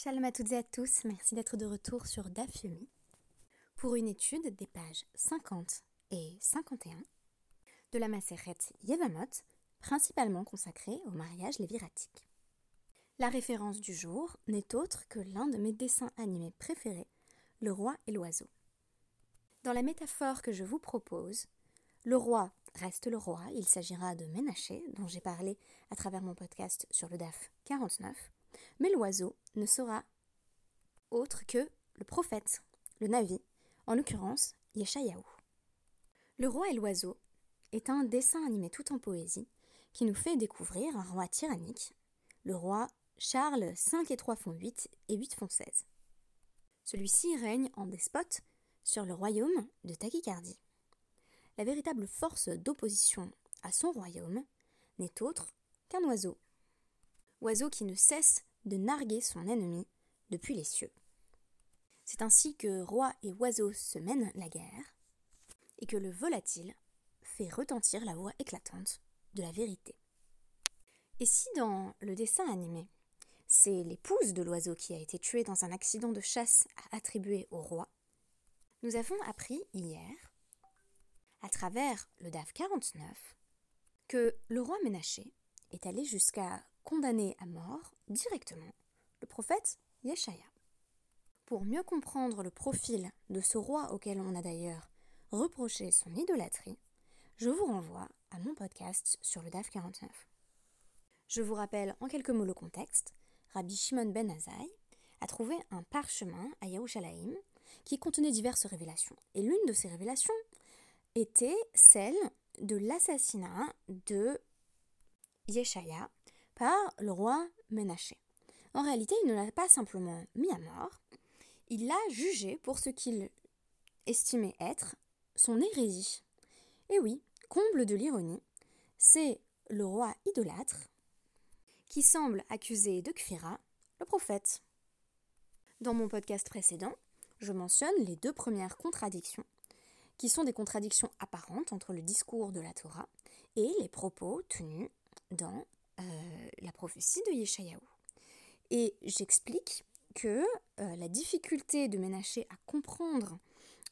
Shalom à toutes et à tous, merci d'être de retour sur Dafyomi pour une étude des pages 50 et 51 de la Maseret Yevamot, principalement consacrée au mariage léviratique. La référence du jour n'est autre que l'un de mes dessins animés préférés, Le roi et l'oiseau. Dans la métaphore que je vous propose, le roi reste le roi, il s'agira de Ménaché, dont j'ai parlé à travers mon podcast sur le DAF 49, mais l'oiseau ne sera autre que le prophète, le Navi, en l'occurrence Yeshayahu. Le roi et l'oiseau est un dessin animé tout en poésie qui nous fait découvrir un roi tyrannique, le roi Charles 5 et 3 font 8 et 8 font 16. Celui-ci règne en despote sur le royaume de Tachycardie. La véritable force d'opposition à son royaume n'est autre qu'un oiseau. Oiseau qui ne cesse de narguer son ennemi depuis les cieux. C'est ainsi que roi et oiseau se mènent la guerre, et que le volatile fait retentir la voix éclatante de la vérité. Et si dans le dessin animé, c'est l'épouse de l'oiseau qui a été tuée dans un accident de chasse à attribuer au roi, nous avons appris hier, à travers le DAF 49, que le roi Ménaché est allé jusqu'à condamner à mort directement le prophète Yeshaya. Pour mieux comprendre le profil de ce roi auquel on a d'ailleurs reproché son idolâtrie, je vous renvoie à mon podcast sur le DAF 49. Je vous rappelle en quelques mots le contexte. Rabbi Shimon ben Azaï a trouvé un parchemin à Yerushalayim qui contenait diverses révélations. Et l'une de ces révélations était celle de l'assassinat de Yeshaya par le roi Ménaché. En réalité, il ne l'a pas simplement mis à mort, il l'a jugé pour ce qu'il estimait être son hérésie. Et oui, comble de l'ironie, c'est le roi idolâtre qui semble accuser de Kfira le prophète. Dans mon podcast précédent, je mentionne les deux premières contradictions, qui sont des contradictions apparentes entre le discours de la Torah et les propos tenus dans euh, la prophétie de Yeshayahu. Et j'explique que euh, la difficulté de Ménaché à comprendre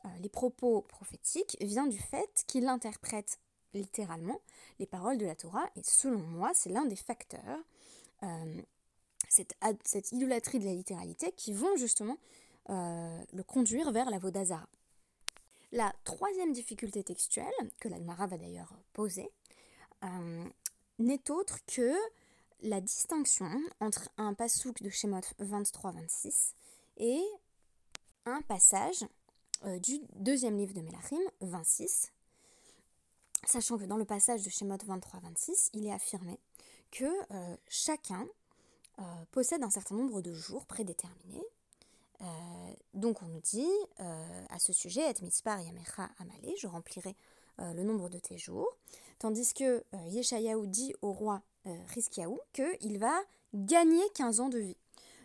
euh, les propos prophétiques vient du fait qu'il interprète littéralement les paroles de la Torah, et selon moi, c'est l'un des facteurs, cette, cette, idolâtrie de la littéralité, qui vont justement le conduire vers la Vodazara. La troisième difficulté textuelle, que l'Agmara va d'ailleurs poser, n'est autre que la distinction entre un pasouk de Shemot 23-26 et un passage euh, du deuxième livre de Melachim 26, sachant que dans le passage de Shemot 23-26, il est affirmé que euh, chacun euh, possède un certain nombre de jours prédéterminés. donc on nous dit à ce sujet, Et mitzpar yamecha amale, je remplirai le nombre de tes jours. Tandis que euh, Yeshayahu dit au roi euh, Rizkiaou qu'il va gagner 15 ans de vie.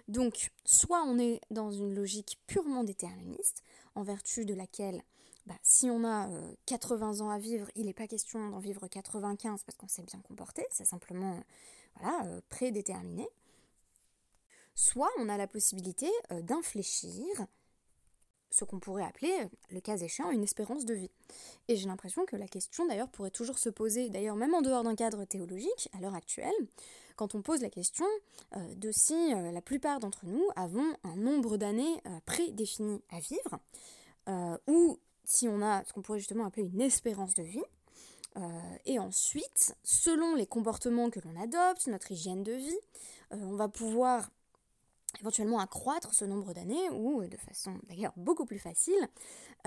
Donc, soit on est dans une logique purement déterministe, en vertu de laquelle, bah, si on a 80 euh, ans à vivre, il n'est pas question d'en vivre 95 parce qu'on s'est bien comporté, c'est simplement voilà, prédéterminé. Soit on a la possibilité d'infléchir ce qu'on pourrait appeler, le cas échéant, une espérance de vie. Et j'ai l'impression que la question d'ailleurs pourrait toujours se poser, d'ailleurs même en dehors d'un cadre théologique, à l'heure actuelle, quand on pose la question euh, de si euh, la plupart d'entre nous avons un nombre d'années euh, prédéfini à vivre, ou si on a ce qu'on pourrait justement appeler une espérance de vie, et ensuite, selon les comportements que l'on adopte, notre hygiène de vie, on va pouvoir éventuellement accroître ce nombre d'années ou, de façon d'ailleurs beaucoup plus facile,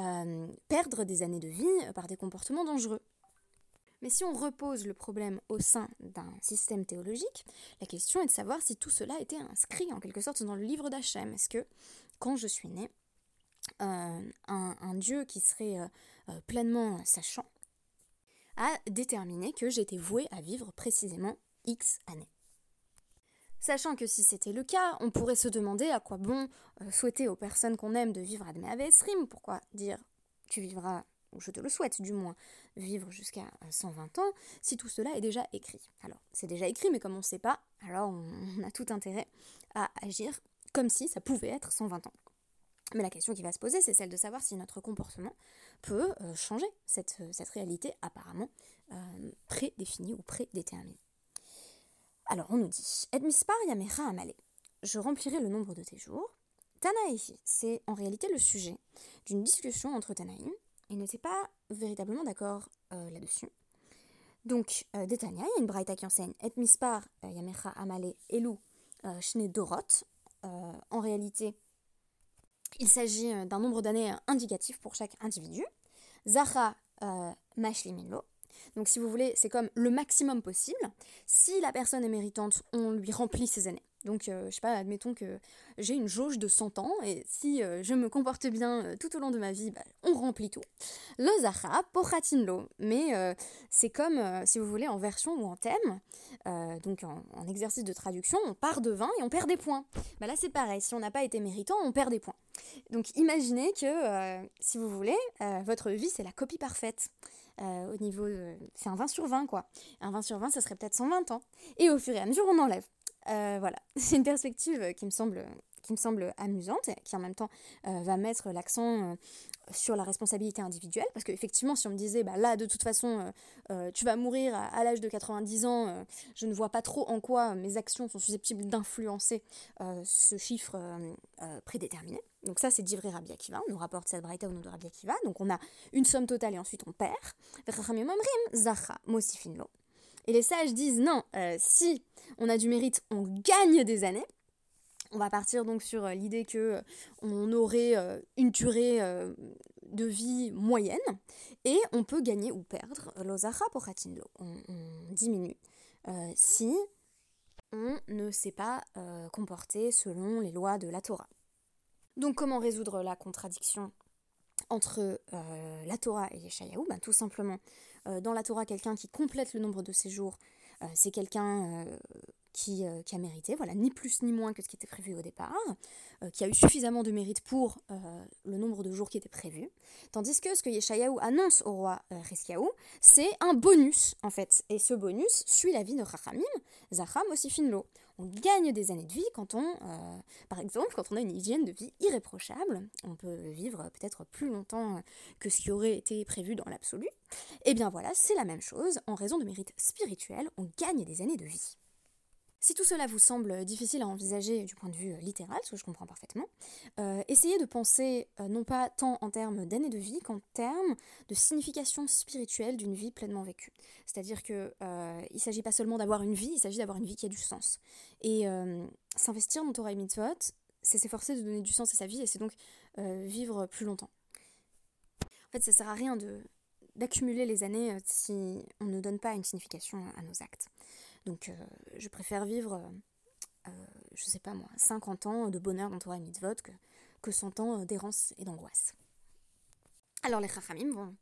euh, perdre des années de vie par des comportements dangereux. Mais si on repose le problème au sein d'un système théologique, la question est de savoir si tout cela était inscrit en quelque sorte dans le livre d'Hachem. Est-ce que, quand je suis né, euh, un, Dieu qui serait euh, pleinement sachant a déterminé que j'étais voué à vivre précisément X années? Sachant que si c'était le cas, on pourrait se demander à quoi bon euh, souhaiter aux personnes qu'on aime de vivre à Esrim, pourquoi dire tu vivras, ou je te le souhaite du moins, vivre jusqu'à 120 euh, ans, si tout cela est déjà écrit? Alors, c'est déjà écrit, mais comme on ne sait pas, alors on, a tout intérêt à agir comme si ça pouvait être 120 ans. Mais la question qui va se poser, c'est celle de savoir si notre comportement peut euh, changer cette, réalité apparemment prédéfinie ou prédéterminée. Alors on nous dit Et mispar yamecha amale. Je remplirai le nombre de tes jours. Tanaï, c'est en réalité le sujet d'une discussion entre Tanaïm. Ils n'étaient pas véritablement d'accord là-dessus. Donc, euh, Détania, il y a une braïta qui enseigne mispar euh, amale elu euh, shne dorot. en réalité, il s'agit d'un nombre d'années indicatif pour chaque individu. Zacha mashliminlo. Donc, si vous voulez, c'est comme le maximum possible. Si la personne est méritante, on lui remplit ses années. Donc, euh, je sais pas, admettons que j'ai une jauge de 100 ans et si euh, je me comporte bien euh, tout au long de ma vie, bah, on remplit tout. Lo zacha lo. Mais c'est comme, si vous voulez, en version ou en thème, donc en, exercice de traduction, on part de 20 et on perd des points. Bah, là, c'est pareil. Si on n'a pas été méritant, on perd des points. Donc, imaginez que, si vous voulez, votre vie, c'est la copie parfaite. Au niveau c'est un 20 sur 20 quoi. Un 20 sur 20 ça serait peut-être 120 ans. Et au fur et à mesure on enlève. Euh, voilà, c'est une perspective qui me semble, qui me amusante et qui en même temps euh, va mettre l'accent euh, sur la responsabilité individuelle. Parce qu'effectivement, si on me disait, bah, là, de toute façon, tu vas mourir à, l'âge de 90 ans, je ne vois pas trop en quoi mes actions sont susceptibles d'influencer ce chiffre prédéterminé. Donc ça, c'est d'Ivry Rabbi Akiva, on nous rapporte cette braïta au nom de Rabbi Akiva. Donc on a une somme totale et ensuite on perd. Et les sages disent non, euh, si on a du mérite, on gagne des années. On va partir donc sur euh, l'idée que euh, on aurait une durée de vie moyenne et on peut gagner ou perdre l'ozacha pour on, on diminue si on ne s'est pas comporté selon les lois de la Torah. Donc comment résoudre la contradiction entre la Torah et les Shayahu ben, Tout simplement euh, dans la Torah, quelqu'un qui complète le nombre de séjours, euh, c'est quelqu'un euh, qui, a mérité, voilà, ni plus ni moins que ce qui était prévu au départ, qui a eu suffisamment de mérite pour le nombre de jours qui était prévu. Tandis que ce que Yeshayahu annonce au roi Reskiaou, c'est un bonus en fait. Et ce bonus suit la vie de Chachamim, Zacham aussi finlo on gagne des années de vie quand on, euh, par exemple, quand on a une hygiène de vie irréprochable, on peut vivre peut-être plus longtemps que ce qui aurait été prévu dans l'absolu. Et eh bien voilà, c'est la même chose, en raison de mérite spirituel, on gagne des années de vie. Si tout cela vous semble difficile à envisager du point de vue euh, littéral, ce que je comprends parfaitement, euh, essayez de penser euh, non pas tant en termes d'années de vie qu'en termes de signification spirituelle d'une vie pleinement vécue. C'est-à-dire qu'il ne s'agit pas seulement d'avoir une vie, il s'agit d'avoir une vie qui a du sens. Et s'investir dans Torah et Mitzvot, c'est s'efforcer de donner du sens à sa vie et c'est donc vivre plus longtemps. En fait, ça sert à rien d'accumuler les années si on ne donne pas une signification à nos actes. Donc euh, je préfère vivre, euh, euh, je sais pas moi, 50 ans de bonheur dans Torah Mitzvot que, que 100 ans d'errance et d'angoisse. Alors les Chachamim vont,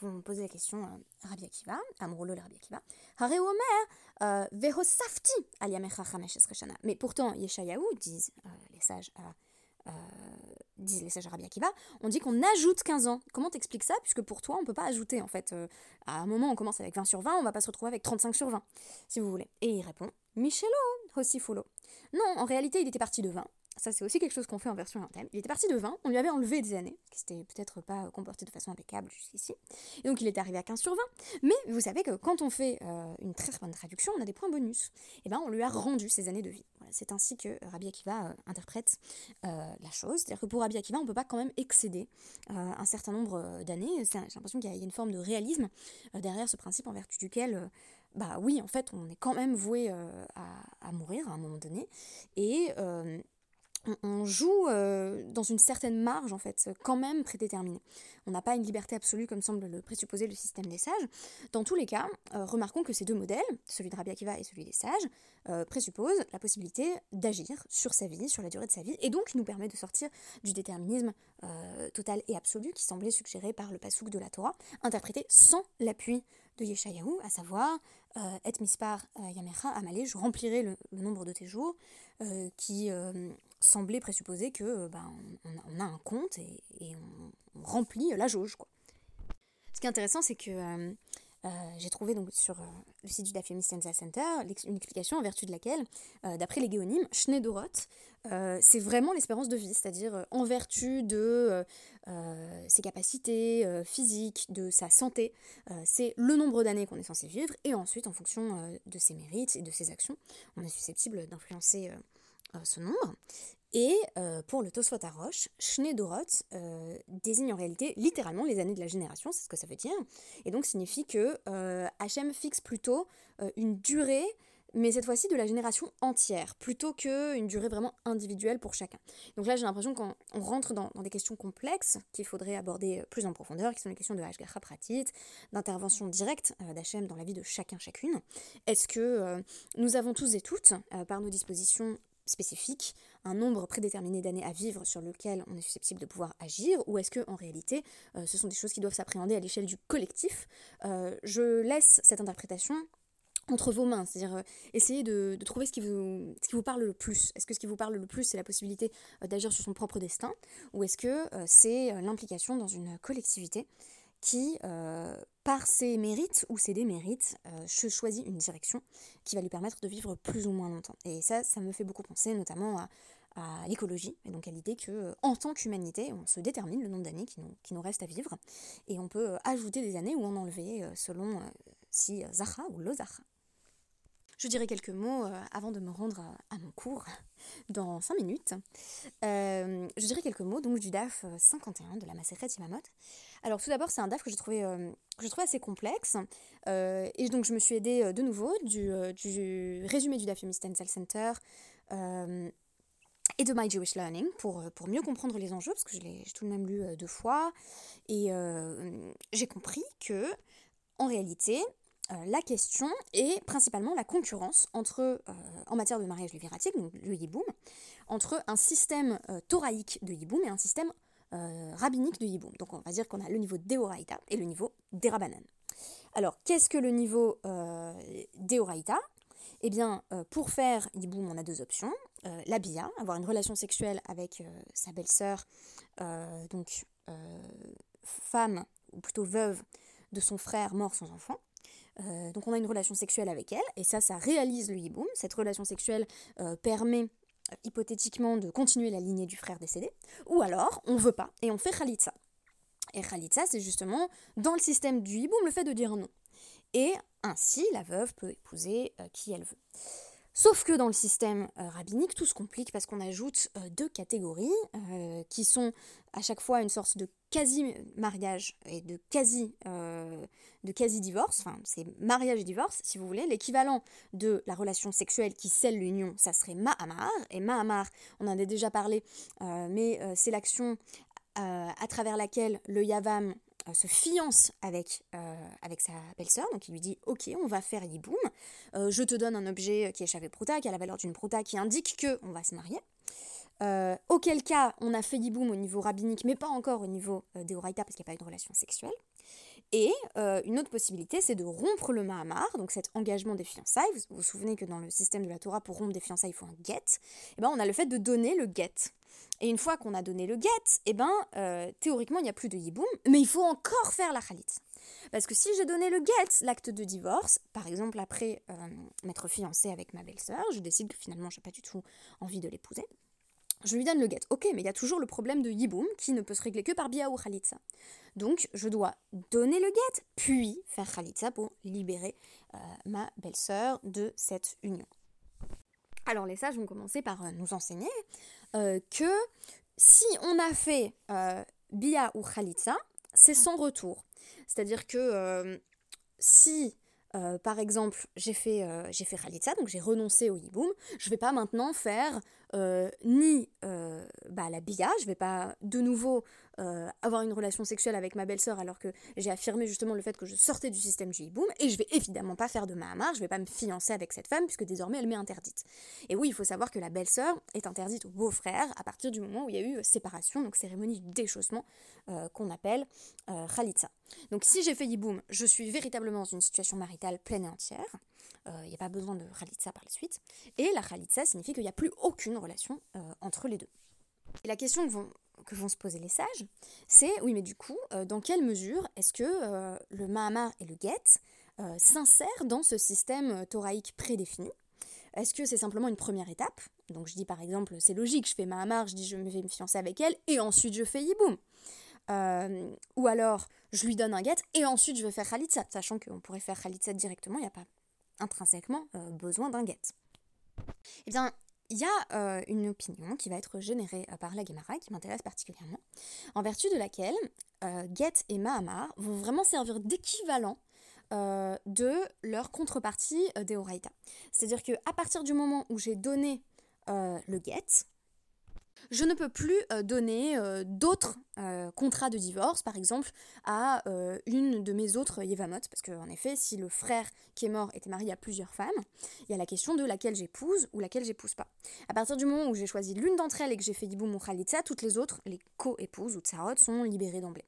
vont poser la question à Rabbi Akiva, Amrolo le Rabbi Akiva. Omer, Vehosafti Mais pourtant, Yeshayahu, disent les sages à disent les sages Rabbi Akiva, on dit qu'on ajoute 15 ans. Comment t'expliques ça? Puisque pour toi, on peut pas ajouter, en fait. Euh, à un moment, on commence avec 20 sur 20, on va pas se retrouver avec 35 sur 20, si vous voulez. Et il répond, Michelo, aussi follow. Non, en réalité, il était parti de 20. Ça, c'est aussi quelque chose qu'on fait en version interne. Il était parti de 20, on lui avait enlevé des années, qui s'était peut-être pas comporté de façon impeccable jusqu'ici. Et donc, il était arrivé à 15 sur 20. Mais vous savez que quand on fait euh, une très bonne traduction, on a des points bonus. Et eh ben, on lui a rendu ses années de vie. c'est ainsi que Rabbi Akiva euh, interprète euh, la chose. C'est-à-dire que pour Rabbi Akiva, on ne peut pas quand même excéder un certain nombre d'années. J'ai l'impression qu'il y a une forme de réalisme derrière ce principe en vertu duquel bah oui, en fait, on est quand même voué à, à, mourir à un moment donné. Et on, joue euh, dans une certaine marge, en fait, quand même prédéterminée. On n'a pas une liberté absolue comme semble le présupposer le système des sages. Dans tous les cas, euh, remarquons que ces deux modèles, celui de Rabbi Akiva et celui des sages, euh, présupposent la possibilité d'agir sur sa vie, sur la durée de sa vie, et donc nous permet de sortir du déterminisme total et absolu qui semblait suggéré par le pasouk de la Torah, interprété sans l'appui de Yeshayahu, à savoir Et mispar yamecha amalé, je remplirai le, nombre de tes jours, qui semblait présupposer que euh, ben, on, a un compte et, on, remplit la jauge. Quoi. Ce qui est intéressant, c'est que euh, euh, j'ai trouvé donc sur le site du Dafyomi Center une explication en vertu de laquelle, d'après les géonymes, Schneidorot, c'est vraiment l'espérance de vie, c'est-à-dire en vertu de ses capacités physiques, de sa santé, c'est le nombre d'années qu'on est censé vivre, et ensuite, en fonction de ses mérites et de ses actions, on est susceptible d'influencer ce nombre. Et euh, pour le Tosfot Arosh, Shnedorot euh, désigne en réalité littéralement les années de la génération, c'est ce que ça veut dire. Et donc signifie que euh, Hachem fixe plutôt euh, une durée, mais cette fois-ci de la génération entière, plutôt qu'une durée vraiment individuelle pour chacun. Donc là j'ai l'impression qu'on rentre dans, des questions complexes qu'il faudrait aborder plus en profondeur, qui sont les questions de Hashgacha Pratit, d'intervention directe d'Hachem dans la vie de chacun, chacune. Est-ce que nous avons tous et toutes, par nos dispositions, spécifique, un nombre prédéterminé d'années à vivre sur lequel on est susceptible de pouvoir agir, ou est-ce que en réalité euh, ce sont des choses qui doivent s'appréhender à l'échelle du collectif euh, Je laisse cette interprétation entre vos mains, c'est-à-dire euh, essayer de, trouver ce qui, vous, ce qui vous parle le plus. Est-ce que ce qui vous parle le plus, c'est la possibilité d'agir sur son propre destin, ou est-ce que c'est l'implication dans une collectivité? Qui, euh, par ses mérites ou ses démérites, euh, choisit une direction qui va lui permettre de vivre plus ou moins longtemps. Et ça, ça me fait beaucoup penser notamment à, l'écologie, et donc à l'idée que euh, en tant qu'humanité, on se détermine le nombre d'années qui nous, qui reste à vivre, et on peut ajouter des années ou en enlever selon si Zahra ou lo je dirais quelques mots euh, avant de me rendre à, mon cours dans 5 minutes. Euh, je dirais quelques mots donc du DAF 51 de la Maseret Imamot. Alors tout d'abord c'est un DAF que trouvais, euh, que je trouvais assez complexe et donc je me suis aidée de nouveau du, du, résumé du DAF Yomistenzel Center et de My Jewish Learning pour, pour mieux comprendre les enjeux, parce que je l'ai tout de même lu deux fois, et j'ai compris que, en réalité, euh, la question est principalement la concurrence entre, euh, en matière de mariage léviratique, donc le yiboum, entre un système euh, thoraïque de yiboum et un système rabbinique de yiboum. Donc on va dire qu'on a le niveau d'Eoraïta et le niveau d'Erabanan. Alors qu'est-ce que le niveau d'Eoraïta Eh bien, pour faire yiboum, on a deux options. la bia, avoir une relation sexuelle avec sa belle-sœur, donc femme, ou plutôt veuve, de son frère mort sans enfant. Euh, donc on a une relation sexuelle avec elle, et ça, ça réalise le hiboum. Cette relation sexuelle euh, permet euh, hypothétiquement de continuer la lignée du frère décédé, ou alors on veut pas, et on fait khalitsa. Et khalitsa, c'est justement dans le système du hiboum le fait de dire non. Et ainsi, la veuve peut épouser qui elle veut. Sauf que dans le système rabbinique, tout se complique parce qu'on ajoute deux catégories qui sont à chaque fois une sorte de quasi-mariage et de quasi, euh, de quasi-divorce, enfin c'est mariage et divorce si vous voulez, l'équivalent de la relation sexuelle qui scelle l'union, ça serait Mahamar, et Mahamar, on en a déjà parlé, euh, mais euh, c'est l'action à travers laquelle le Yavam se fiance avec, avec sa belle-sœur, donc il lui dit ok on va faire Yiboum, je te donne un objet qui est Chavé Prouta, qui a la valeur d'une Prouta, qui indique que on va se marier. Euh, auquel cas, on a fait Yiboum au niveau rabbinique, mais pas encore au niveau euh, des parce qu'il n'y a pas eu de relation sexuelle. Et euh, une autre possibilité, c'est de rompre le Mahamar, donc cet engagement des fiançailles. Vous vous souvenez que dans le système de la Torah, pour rompre des fiançailles, il faut un get. Et eh ben, on a le fait de donner le get. Et une fois qu'on a donné le get, et eh ben, théoriquement, il n'y a plus de Yiboum, mais il faut encore faire la Khalit. Parce que si j'ai donné le get, l'acte de divorce, par exemple après m'être fiancée avec ma belle-sœur, je décide que finalement, j'ai pas du tout envie de l'épouser je lui donne le get. Ok, mais il y a toujours le problème de Yiboum qui ne peut se régler que par Bia ou Khalitsa. Donc je dois donner le get, puis faire Khalitsa pour libérer euh, ma belle-sœur de cette union. Alors les sages vont commencer par euh, nous enseigner euh, que si on a fait Bia ou Khalitsa, c'est sans retour. C'est-à-dire que si par exemple, j'ai fait, j'ai fait Khalitsa, donc j'ai renoncé au Yiboum, je ne vais pas maintenant faire euh, ni euh, bah, la bia, je vais pas de nouveau euh, avoir une relation sexuelle avec ma belle-sœur alors que j'ai affirmé justement le fait que je sortais du système du hiboum, et je vais évidemment pas faire de Mahamar, je vais pas me fiancer avec cette femme puisque désormais elle m'est interdite. Et oui, il faut savoir que la belle-sœur est interdite au beau-frère à partir du moment où il y a eu séparation, donc cérémonie du déchaussement qu'on appelle Khalitsa. Donc si j'ai fait hiboum, je suis véritablement dans une situation maritale pleine et entière il euh, n'y a pas besoin de Khalitsa par la suite. Et la Khalitsa signifie qu'il n'y a plus aucune relation euh, entre les deux. Et la question que vont, se poser les sages, c'est oui, mais du coup, euh, dans quelle mesure est-ce que le Mahamar et le Get s'insèrent dans ce système thoraïque prédéfini? Est-ce que c'est simplement une première étape? Donc je dis par exemple, c'est logique, je fais Mahamar, je dis je vais me fiancer avec elle, et ensuite je fais Yiboum. Euh, ou alors, je lui donne un get, et ensuite je vais faire Khalitsa, sachant qu'on pourrait faire Khalitsa directement, il n'y a pas intrinsèquement euh, besoin d'un get. Eh bien, il y a une opinion qui va être générée par la Gemara, qui m'intéresse particulièrement, en vertu de laquelle Get et Mahamar vont vraiment servir d'équivalent euh, de leur contrepartie euh, des Oraita. C'est-à-dire qu'à partir du moment où j'ai donné euh, le get, je ne peux plus donner d'autres contrats de divorce, par exemple, à une de mes autres Yevamot, parce qu'en effet, si le frère qui est mort était marié à plusieurs femmes, il y a la question de laquelle j'épouse ou laquelle j'épouse pas. À partir du moment où j'ai choisi l'une d'entre elles et que j'ai fait Yiboum ou Khalitza, toutes les autres, les co-épouses ou tsarot, sont libérées d'emblée.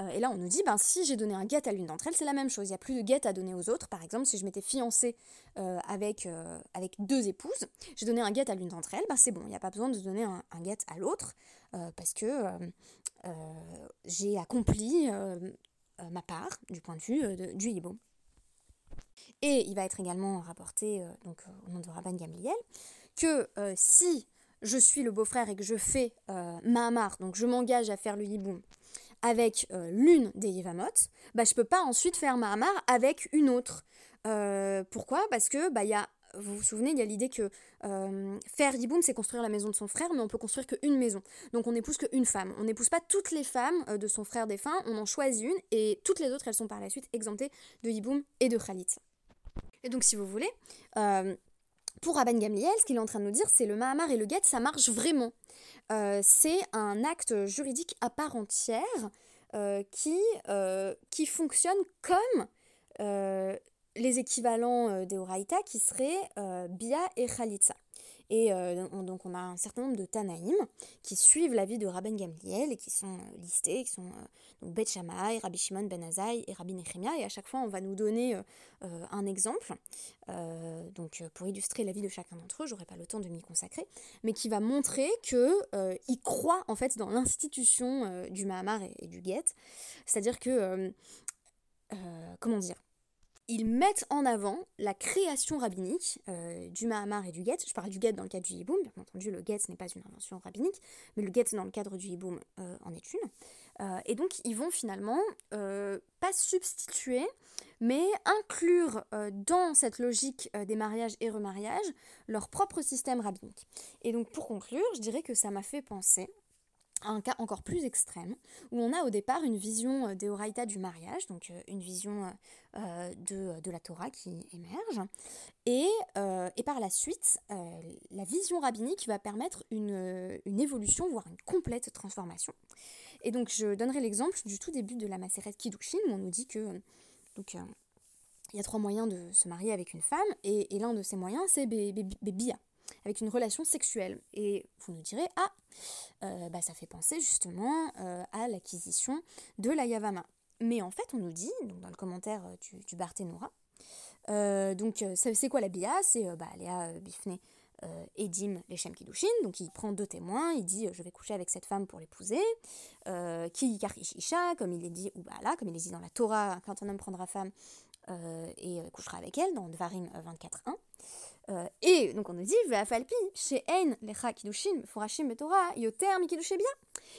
Euh, et là, on nous dit, ben, si j'ai donné un guet à l'une d'entre elles, c'est la même chose. Il n'y a plus de guet à donner aux autres. Par exemple, si je m'étais fiancée euh, avec, euh, avec deux épouses, j'ai donné un guet à l'une d'entre elles, ben, c'est bon, il n'y a pas besoin de donner un, un guet à l'autre, parce que j'ai accompli ma part du point de vue du hibo. Et il va être également rapporté donc, au nom de Rabban Gamliel que si je suis le beau-frère et que je fais Mahamar, donc je m'engage à faire le hiboum, avec euh, l'une des Yevamot, bah, je peux pas ensuite faire Mahamar avec une autre. Euh, pourquoi? Parce que bah, y a, vous vous souvenez, il y a l'idée que euh, faire Yiboum, c'est construire la maison de son frère, mais on peut construire qu'une maison. Donc on n'épouse qu'une femme. On n'épouse pas toutes les femmes de son frère défunt, on en choisit une, et toutes les autres, elles sont par la suite exemptées de Yiboum et de Khalit. Et donc si vous voulez, pour Rabban Gamliel, ce qu'il est en train de nous dire, c'est le Mahamar et le Get, ça marche vraiment. Euh, c'est un acte juridique à part entière euh, qui, euh, qui fonctionne comme les équivalents des Horaïta qui seraient Bia et Khalitsa. Et euh, donc on a un certain nombre de Tanaïm qui suivent la vie de Rabben Gamliel et qui sont euh, listés, qui sont euh, Bet Shammai, Rabbi Shimon Ben Azai et Rabbi Nechemia. Et à chaque fois on va nous donner un exemple, donc pour illustrer la vie de chacun d'entre eux, j'aurai pas le temps de m'y consacrer, mais qui va montrer qu'ils croient en fait dans l'institution du Mahamar et, du Get. C'est-à-dire que, comment dire, ils mettent en avant la création rabbinique euh, du Mahamar et du Get. Je parle du Get dans le cadre du Yiboum, bien entendu, le Get n'est pas une invention rabbinique, mais le Get dans le cadre du Yiboum euh, en est une. Euh, et donc, ils vont finalement pas substituer, mais inclure dans cette logique des mariages et remariages leur propre système rabbinique. Et donc, pour conclure, je dirais que ça m'a fait penser un cas encore plus extrême, où on a au départ une vision euh, des Horaïta du mariage, donc euh, une vision euh, de, la Torah qui émerge, et, et par la suite, la vision rabbinique va permettre une, évolution, voire une complète transformation. Et donc je donnerai l'exemple du tout début de la Maseret Kiddushin, où on nous dit que donc, il y a trois moyens de se marier avec une femme, et, l'un de ces moyens, c'est Bébia avec une relation sexuelle. Et vous nous direz, ah, euh, bah, ça fait penser justement euh, à l'acquisition de la Yavama. Mais en fait, on nous dit, donc dans le commentaire euh, du, du Barthénora, donc c'est quoi la Bia C'est bah, Léa Bifne Edim Leshem Kidushin, donc il prend deux témoins, il dit je vais coucher avec cette femme pour l'épouser, qui Isha, comme il est dit, ou là comme il est dit dans la Torah, quand un homme prendra femme et couchera avec elle, dans Dvarim 24.1. Euh, et donc on nous dit, Ve'afalpi, chez Ein, lecha kidushin, furashim betorah, yoter mi bien.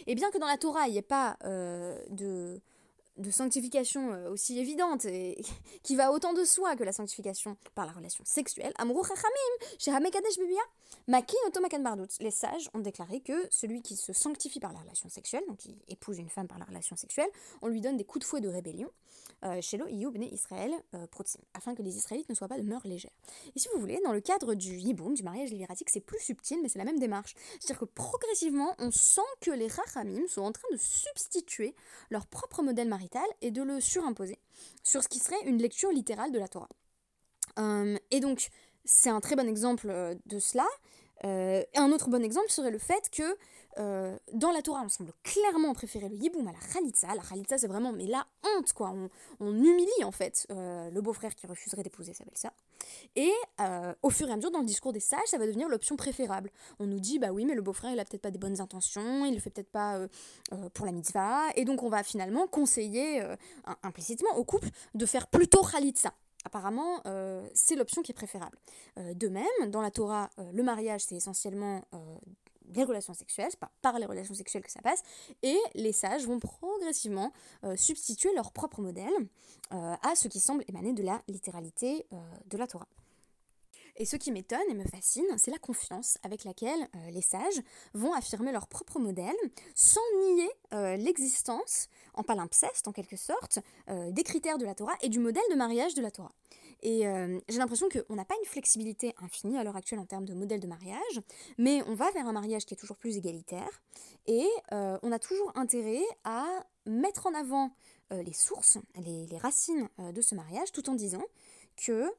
Et bien que dans la Torah, il n'y ait pas euh, de, de sanctification euh, aussi évidente et qui va autant de soi que la sanctification par la relation sexuelle, Amrou Chachamim, chez Hamekadesh Bibia, Makin Otomakan Bardout. Les sages ont déclaré que celui qui se sanctifie par la relation sexuelle, donc qui épouse une femme par la relation sexuelle, on lui donne des coups de fouet de rébellion, euh, chez lo Israël euh, Protim, afin que les Israélites ne soient pas de mœurs légères. Et si vous voulez, dans le cadre du Yiboum, du mariage léviratique, c'est plus subtil, mais c'est la même démarche. C'est-à-dire que progressivement, on sent que les Rachamim sont en train de substituer leur propre modèle et de le surimposer sur ce qui serait une lecture littérale de la Torah. Euh, et donc, c'est un très bon exemple de cela. un autre bon exemple serait le fait que euh, dans la Torah, on semble clairement préférer le yiboum à la khalitza. La khalitza, c'est vraiment mais la honte, quoi. On, humilie, en fait, euh, le beau-frère qui refuserait d'épouser sa belle-sœur. Et euh, au fur et à mesure, dans le discours des sages, ça va devenir l'option préférable. On nous dit, bah oui, mais le beau-frère, il a peut-être pas des bonnes intentions, il le fait peut-être pas pour la mitzvah. Et donc, on va finalement conseiller implicitement au couple de faire plutôt khalitza. apparemment, c'est l'option qui est préférable. de même, dans la Torah, le mariage, c'est essentiellement les relations sexuelles, c'est par les relations sexuelles que ça passe, et les sages vont progressivement substituer leur propre modèle à ce qui semble émaner de la littéralité de la Torah. Et ce qui m'étonne et me fascine, c'est la confiance avec laquelle euh, les sages vont affirmer leur propre modèle sans nier euh, l'existence, en palimpseste en quelque sorte, euh, des critères de la Torah et du modèle de mariage de la Torah. Et j'ai l'impression qu'on n'a pas une flexibilité infinie à l'heure actuelle en termes de modèle de mariage, mais on va vers un mariage qui est toujours plus égalitaire, et on a toujours intérêt à mettre en avant les sources, les, les racines de ce mariage, tout en disant que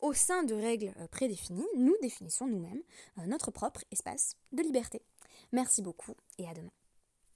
au sein de règles euh, prédéfinies, nous définissons nous-mêmes euh, notre propre espace de liberté. Merci beaucoup et à demain.